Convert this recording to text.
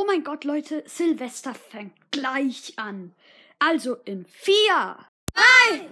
Oh mein Gott, Leute, Silvester fängt gleich an. Also in vier, drei,